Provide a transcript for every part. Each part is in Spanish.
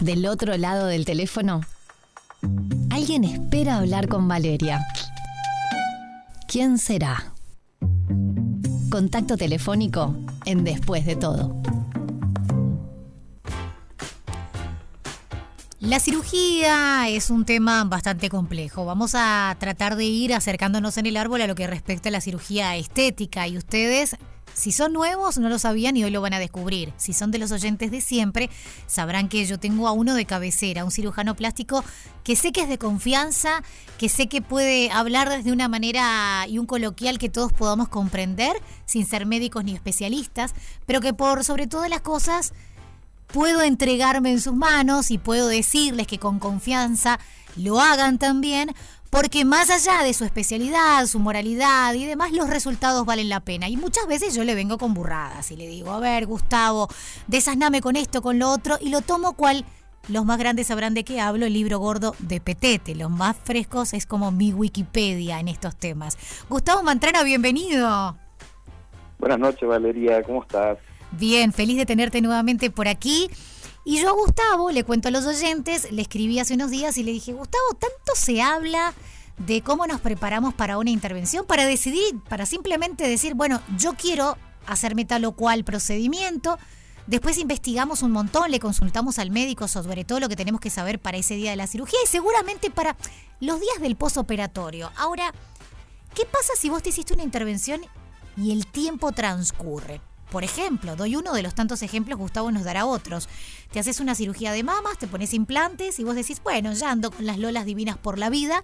Del otro lado del teléfono, alguien espera hablar con Valeria. ¿Quién será? Contacto telefónico en Después de todo. La cirugía es un tema bastante complejo. Vamos a tratar de ir acercándonos en el árbol a lo que respecta a la cirugía estética y ustedes si son nuevos, no lo sabían y hoy lo van a descubrir. Si son de los oyentes de siempre, sabrán que yo tengo a uno de cabecera, un cirujano plástico que sé que es de confianza, que sé que puede hablar desde una manera y un coloquial que todos podamos comprender, sin ser médicos ni especialistas, pero que por sobre todas las cosas puedo entregarme en sus manos y puedo decirles que con confianza lo hagan también, porque más allá de su especialidad, su moralidad y demás, los resultados valen la pena. Y muchas veces yo le vengo con burradas y le digo, a ver, Gustavo, desasname con esto, con lo otro, y lo tomo cual los más grandes sabrán de qué hablo, el libro gordo de Petete. Los más frescos es como mi Wikipedia en estos temas. Gustavo Mantrana, bienvenido. Buenas noches, Valeria, ¿cómo estás? Bien, feliz de tenerte nuevamente por aquí. Y yo a Gustavo, le cuento a los oyentes, le escribí hace unos días y le dije, Gustavo, tanto se habla de cómo nos preparamos para una intervención, para decidir, para simplemente decir, bueno, yo quiero hacerme tal o cual procedimiento. Después investigamos un montón, le consultamos al médico sobre todo lo que tenemos que saber para ese día de la cirugía y seguramente para los días del posoperatorio. Ahora, ¿qué pasa si vos te hiciste una intervención y el tiempo transcurre? Por ejemplo, doy uno de los tantos ejemplos, Gustavo nos dará otros. Te haces una cirugía de mamas, te pones implantes y vos decís, bueno, ya ando con las lolas divinas por la vida,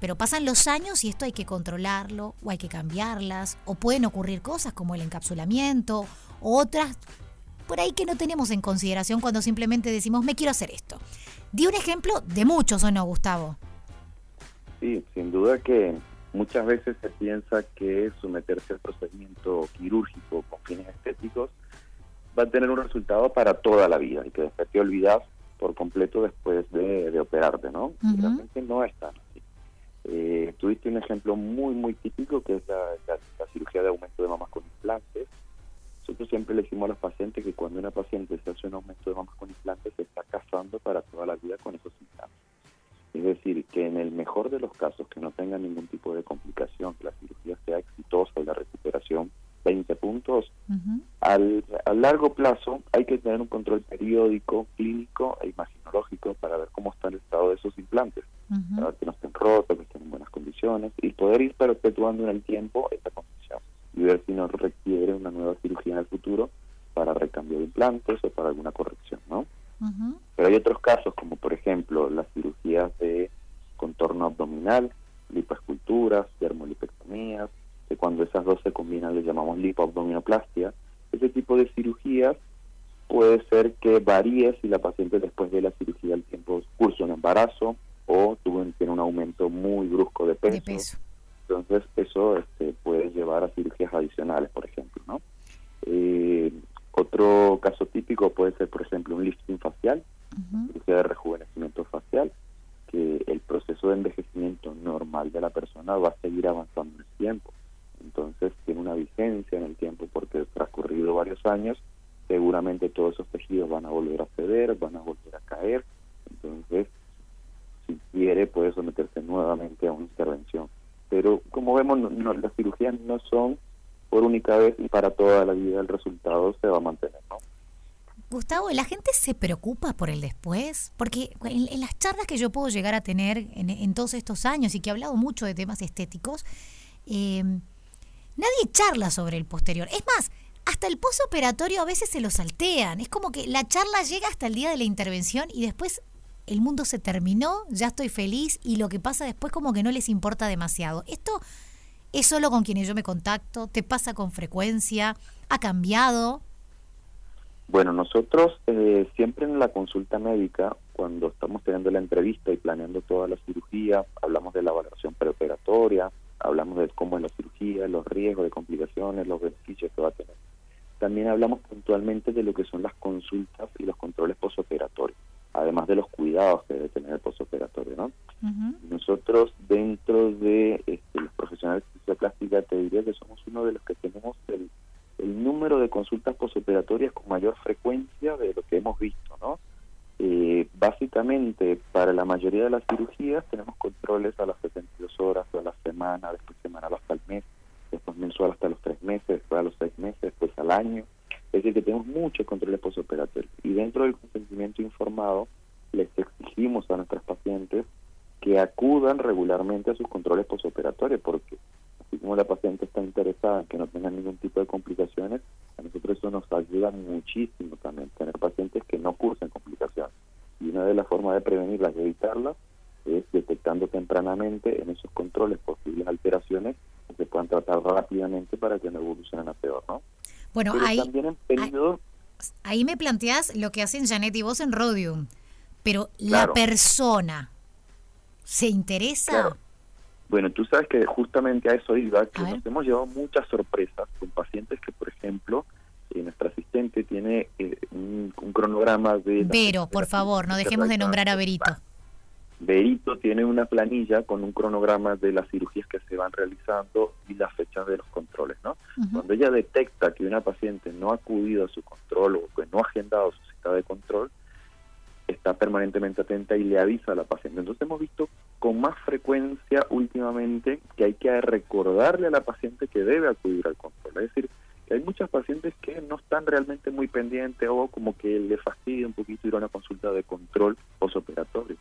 pero pasan los años y esto hay que controlarlo o hay que cambiarlas, o pueden ocurrir cosas como el encapsulamiento, o otras por ahí que no tenemos en consideración cuando simplemente decimos, me quiero hacer esto. Di un ejemplo de muchos, ¿o no, Gustavo? Sí, sin duda que Muchas veces se piensa que someterse al procedimiento quirúrgico con fines estéticos va a tener un resultado para toda la vida y que después te olvidas por completo después de, operarte, ¿no? Realmente no es tan así. Eh, tuviste un ejemplo muy, muy típico que es la, cirugía de aumento de mamas con implantes. Nosotros siempre le decimos a los pacientes que cuando una paciente se hace un aumento de mamas con implantes se está casando para toda la vida con esos implantes. Mejor de los casos que no tenga ningún tipo de complicación, que la cirugía sea exitosa y la recuperación 20 puntos, al, a largo plazo hay que tener un control periódico, clínico e imaginológico para ver cómo está el estado de esos implantes, para ver que no estén rotos, que estén en buenas condiciones y poder ir perpetuando en el tiempo esta condición y ver si no requiere una nueva cirugía en el futuro para recambio de implantes o para alguna corrección, ¿no? Pero hay otros casos, como por ejemplo las cirugías de contorno abdominal, lipoesculturas, dermolipectomías, que cuando esas dos se combinan le llamamos lipoabdominoplastia. Ese tipo de cirugías puede ser que varíe si la paciente después de la cirugía al tiempo curso un embarazo o tuvo, tiene un aumento muy brusco de peso. Entonces eso este, puede llevar a cirugías adicionales, por ejemplo. ¿no? Eh, otro caso típico puede ser, por ejemplo, un lifting facial, cirugía de rejuvenecimiento facial, que el proceso de envejecimiento normal de va a seguir avanzando en el tiempo. Entonces tiene una vigencia en el tiempo porque transcurrido varios años, seguramente todos esos tejidos van a volver a ceder, van a volver a caer. Entonces, si quiere, puede someterse nuevamente a una intervención. Pero como vemos, las cirugías no son por única vez y para toda la vida el resultado se va a mantener. Gustavo, ¿la gente se preocupa por el después? Porque en, las charlas que yo puedo llegar a tener en, todos estos años y que he hablado mucho de temas estéticos, em, nadie charla sobre el posterior. Es más, hasta el posoperatorio a veces se lo saltean. Es como que la charla llega hasta el día de la intervención y después el mundo se terminó, ya estoy feliz y lo que pasa después como que no les importa demasiado. Esto ¿Es solo con quienes yo me contacto? ¿Te pasa con frecuencia? ¿Ha cambiado? Bueno, nosotros eh, siempre en la consulta médica, cuando estamos teniendo la entrevista y planeando toda la cirugía, hablamos de la valoración preoperatoria, hablamos de cómo es la cirugía, los riesgos de complicaciones, los beneficios que va a tener. También hablamos puntualmente de lo que son las consultas y los controles posoperatorios, además de los cuidados que debe tener el posoperatorio, ¿no? Nosotros dentro de este, los profesionales de plástica te diría que somos uno de los que tenemos el, número de consultas posoperatorias con mayor frecuencia de lo que hemos visto, ¿no? Eh, básicamente para la mayoría de las cirugías tenemos controles a las 72 horas, a la semana, después semanal hasta el mes, después mensual hasta los tres meses, después a los seis meses, después al año. Es decir, que tenemos muchos controles postoperatorios. Y dentro del consentimiento informado, les exigimos a nuestras pacientes que acudan regularmente a sus controles postoperatorios, porque prevenirlas y evitarlas es detectando tempranamente en esos controles posibles alteraciones que se puedan tratar rápidamente para que no evolucionen a peor, ¿no? Bueno, ahí, ahí, me planteas lo que hacen Janet y vos en Rodium, pero la persona se interesa. Bueno, tú sabes que justamente a eso iba, que nos hemos llevado muchas sorpresas con pacientes que, por ejemplo, eh, nuestra asistente tiene eh, un, cronograma de... Vero, por favor, no dejemos de nombrar a Verito. Verito tiene una planilla con un cronograma de las cirugías que se van realizando y las fechas de los controles, ¿no? Cuando ella detecta que una paciente no ha acudido a su control o que no ha agendado su cita de control, está permanentemente atenta y le avisa a la paciente. Entonces hemos visto con más frecuencia últimamente que hay que recordarle a la paciente que debe acudir al control. Es decir, muchas pacientes que no están realmente muy pendientes o como que le fastidia un poquito ir a una consulta de control posoperatorio.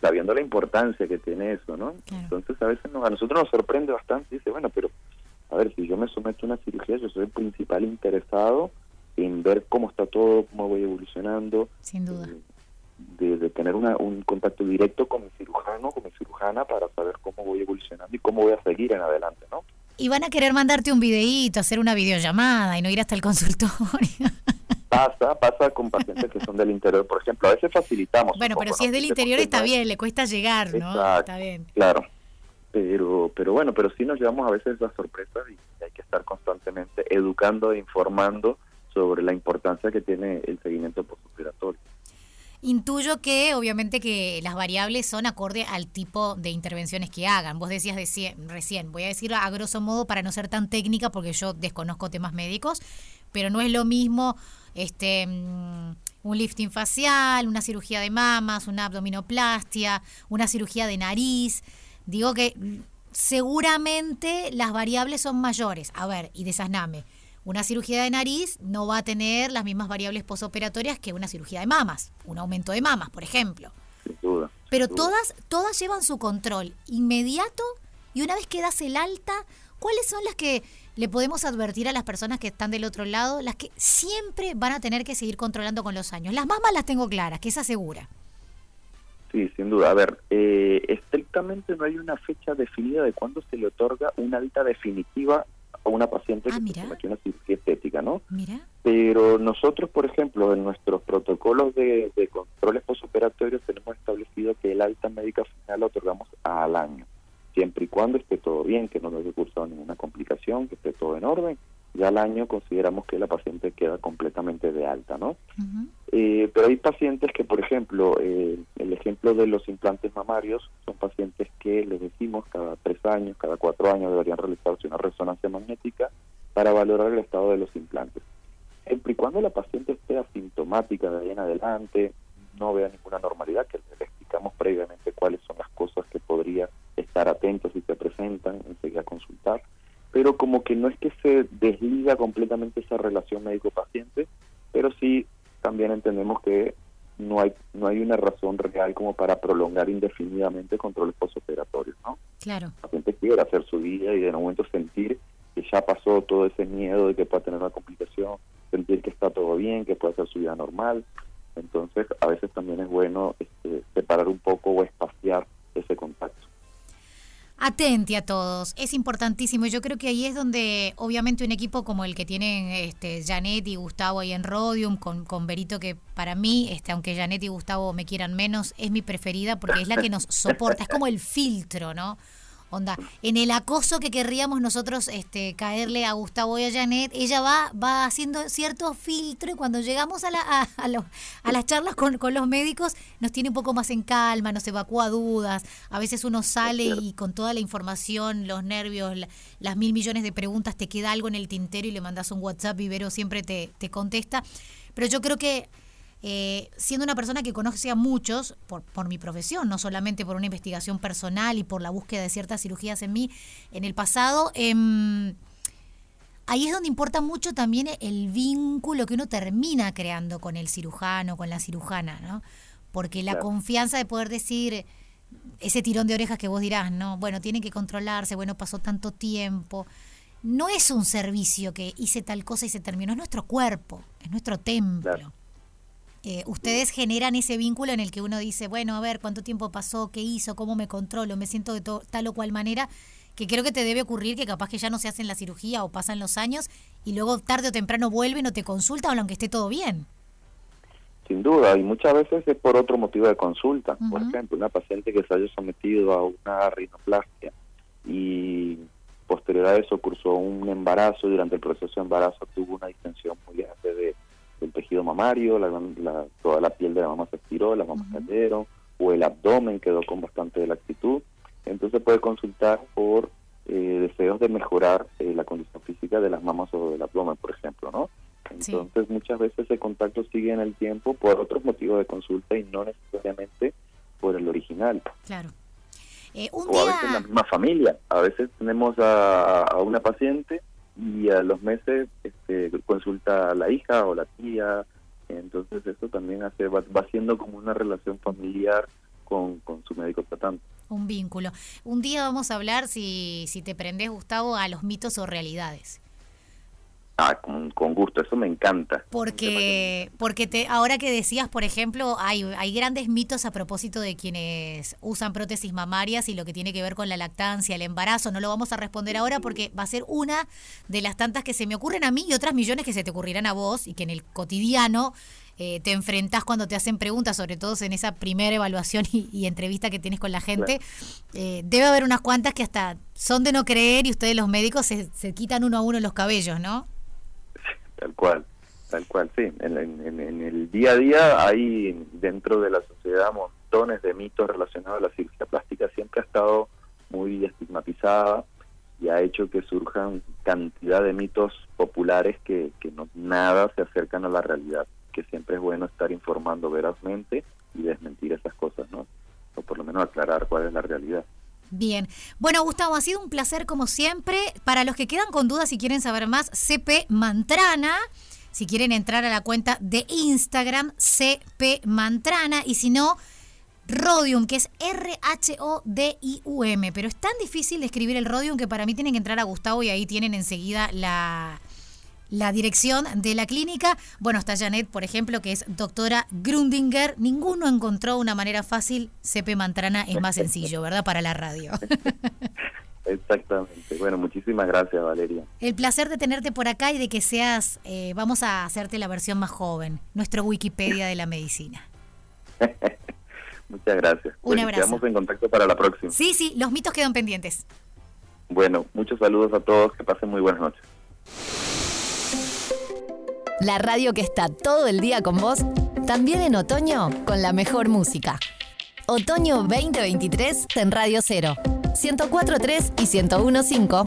Sabiendo la importancia que tiene eso, ¿no? Entonces a veces a nosotros nos sorprende bastante y dice, bueno, pero a ver, si yo me someto a una cirugía, yo soy el principal interesado en ver cómo está todo, cómo voy evolucionando. Sin duda. Eh, de, tener una, un contacto directo con mi cirujano, con mi cirujana, para saber cómo voy evolucionando y cómo voy a seguir en adelante. Y van a querer mandarte un videíto, hacer una videollamada y no ir hasta el consultorio. Pasa, pasa con pacientes que son del interior, por ejemplo. A veces facilitamos. Bueno, pero si es del interior está bien, le cuesta llegar, ¿no? está bien. Claro. Pero, pero bueno, pero sí nos llevamos a veces las sorpresas y hay que estar constantemente educando e informando sobre la importancia que tiene el seguimiento. Intuyo que obviamente que las variables son acorde al tipo de intervenciones que hagan. Vos decías recién, voy a decir a grosso modo para no ser tan técnica porque yo desconozco temas médicos, pero no es lo mismo este mm, un lifting facial, una cirugía de mamas, una abdominoplastia, una cirugía de nariz. Digo que mm, seguramente las variables son mayores. A ver, y desasname una cirugía de nariz no va a tener las mismas variables posoperatorias que una cirugía de mamas, un aumento de mamas, por ejemplo. Sin duda. Pero todas, todas llevan su control inmediato y una vez que das el alta, ¿cuáles son las que le podemos advertir a las personas que están del otro lado? Las que siempre van a tener que seguir controlando con los años. Las mamas las tengo claras, que es asegura. Sí, sin duda. A ver, eh, estrictamente no hay una fecha definida de cuándo se le otorga una alta definitiva a una paciente ah, que sometió una cirugía estética, ¿no? Pero nosotros, por ejemplo, en nuestros protocolos de, controles postoperatorios tenemos establecido que el alta médica final la otorgamos al año, siempre y cuando esté todo bien, que no haya cursado ninguna complicación, que esté todo en orden ya al año consideramos que la paciente queda completamente de alta, ¿no? Eh, pero hay pacientes que, por ejemplo, eh, el ejemplo de los implantes mamarios son pacientes que les decimos cada tres años, cada cuatro años deberían realizarse una resonancia magnética para valorar el estado de los implantes. Siempre y cuando la paciente esté asintomática de ahí en adelante, no vea ninguna normalidad, que le explicamos previamente cuáles son las cosas que podría estar atentos si se presentan, enseguida consultar pero como que no es que se desliga completamente esa relación médico-paciente, pero sí también entendemos que no hay no hay una razón real como para prolongar indefinidamente controles postoperatorios, ¿no? Claro. El paciente quiere hacer su vida y de un momento sentir que ya pasó todo ese miedo de que pueda tener una complicación, sentir que está todo bien, que puede hacer su vida normal. Entonces, a veces también es bueno este, separar un poco o. Atente a todos, es importantísimo. Yo creo que ahí es donde, obviamente, un equipo como el que tienen este, Janet y Gustavo ahí en Rodium, con, con Berito, que para mí, este, aunque Janet y Gustavo me quieran menos, es mi preferida porque es la que nos soporta, es como el filtro, ¿no? Onda, en el acoso que querríamos nosotros este, caerle a Gustavo y a Janet, ella va, va haciendo cierto filtro y cuando llegamos a, la, a, a, las charlas con, con, los médicos nos tiene un poco más en calma, nos evacúa dudas. A veces uno sale y con toda la información, los nervios, las mil millones de preguntas, te queda algo en el tintero y le mandas un WhatsApp y Vero siempre te, te contesta. Pero yo creo que eh, siendo una persona que conoce a muchos por, por mi profesión, no solamente por una investigación personal y por la búsqueda de ciertas cirugías en mí en el pasado, em, ahí es donde importa mucho también el vínculo que uno termina creando con el cirujano, con la cirujana, ¿no? Porque la confianza de poder decir ese tirón de orejas que vos dirás, ¿no? Bueno, tiene que controlarse, bueno, pasó tanto tiempo. No es un servicio que hice tal cosa y se terminó, es nuestro cuerpo, es nuestro templo. Eh, ustedes generan ese vínculo en el que uno dice, bueno, a ver, cuánto tiempo pasó, qué hizo, cómo me controlo, me siento de tal o cual manera, que creo que te debe ocurrir que capaz que ya no se hacen la cirugía o pasan los años y luego tarde o temprano vuelven o te consultan aunque esté todo bien. Sin duda, y muchas veces es por otro motivo de consulta. Por ejemplo, una paciente que se haya sometido a una rinoplastia y posterior a eso cursó un embarazo, durante el proceso de embarazo tuvo una distensión muy grande de, del tejido mamario, la, toda la piel de la mama se estiró, las mamas cayeron, o el abdomen quedó con bastante laxitud. Entonces puede consultar por eh, deseos de mejorar eh, la condición física de las mamas o del abdomen, por ejemplo, ¿no? Entonces muchas veces el contacto sigue en el tiempo por otros motivos de consulta y no necesariamente por el original. Claro. Eh, o a veces la misma familia. A veces tenemos a, una paciente y a los meses este, consulta a la hija o la tía. Entonces eso también hace va, va siendo como una relación familiar con, con su médico tratante. Un vínculo. Un día vamos a hablar, si, si te prendes, Gustavo, a los mitos o realidades. Ah, con, gusto, eso me encanta. Porque, porque te, ahora que decías, por ejemplo, hay, hay grandes mitos a propósito de quienes usan prótesis mamarias y lo que tiene que ver con la lactancia, el embarazo. No lo vamos a responder ahora porque va a ser una de las tantas que se me ocurren a mí y otras millones que se te ocurrirán a vos y que en el cotidiano eh, te enfrentas cuando te hacen preguntas, sobre todo en esa primera evaluación y, entrevista que tienes con la gente. Eh, debe haber unas cuantas que hasta son de no creer y ustedes los médicos se, se quitan uno a uno los cabellos, ¿no? Tal cual, tal cual, sí. En, el día a día hay dentro de la sociedad montones de mitos relacionados a la cirugía plástica. Siempre ha estado muy estigmatizada y ha hecho que surjan cantidad de mitos populares que, que no nada se acercan a la realidad. Que siempre es bueno estar informando verazmente y desmentir esas cosas, ¿no? O por lo menos aclarar cuál es la realidad. Bien. Bueno, Gustavo, ha sido un placer como siempre. Para los que quedan con dudas y quieren saber más, CP Mantrana. Si quieren entrar a la cuenta de Instagram, CP Mantrana. Y si no, Rodium, que es R-H-O-D-I-U-M. Pero es tan difícil de escribir el Rodium que para mí tienen que entrar a Gustavo y ahí tienen enseguida la, la dirección de la clínica. Bueno, está Janet, por ejemplo, que es doctora Grundinger. Ninguno encontró una manera fácil. CP Mantrana es más sencillo, ¿verdad? Para la radio. Exactamente. Bueno, muchísimas gracias, Valeria. El placer de tenerte por acá y de que seas, eh, vamos a hacerte la versión más joven, nuestro Wikipedia de la medicina. Muchas gracias. Un abrazo. Quedamos en contacto para la próxima. Sí, sí, los mitos quedan pendientes. Bueno, muchos saludos a todos, que pasen muy buenas noches. La radio que está todo el día con vos, también en otoño con la mejor música. Otoño 2023 en Radio 0, 104.3 y 101.5.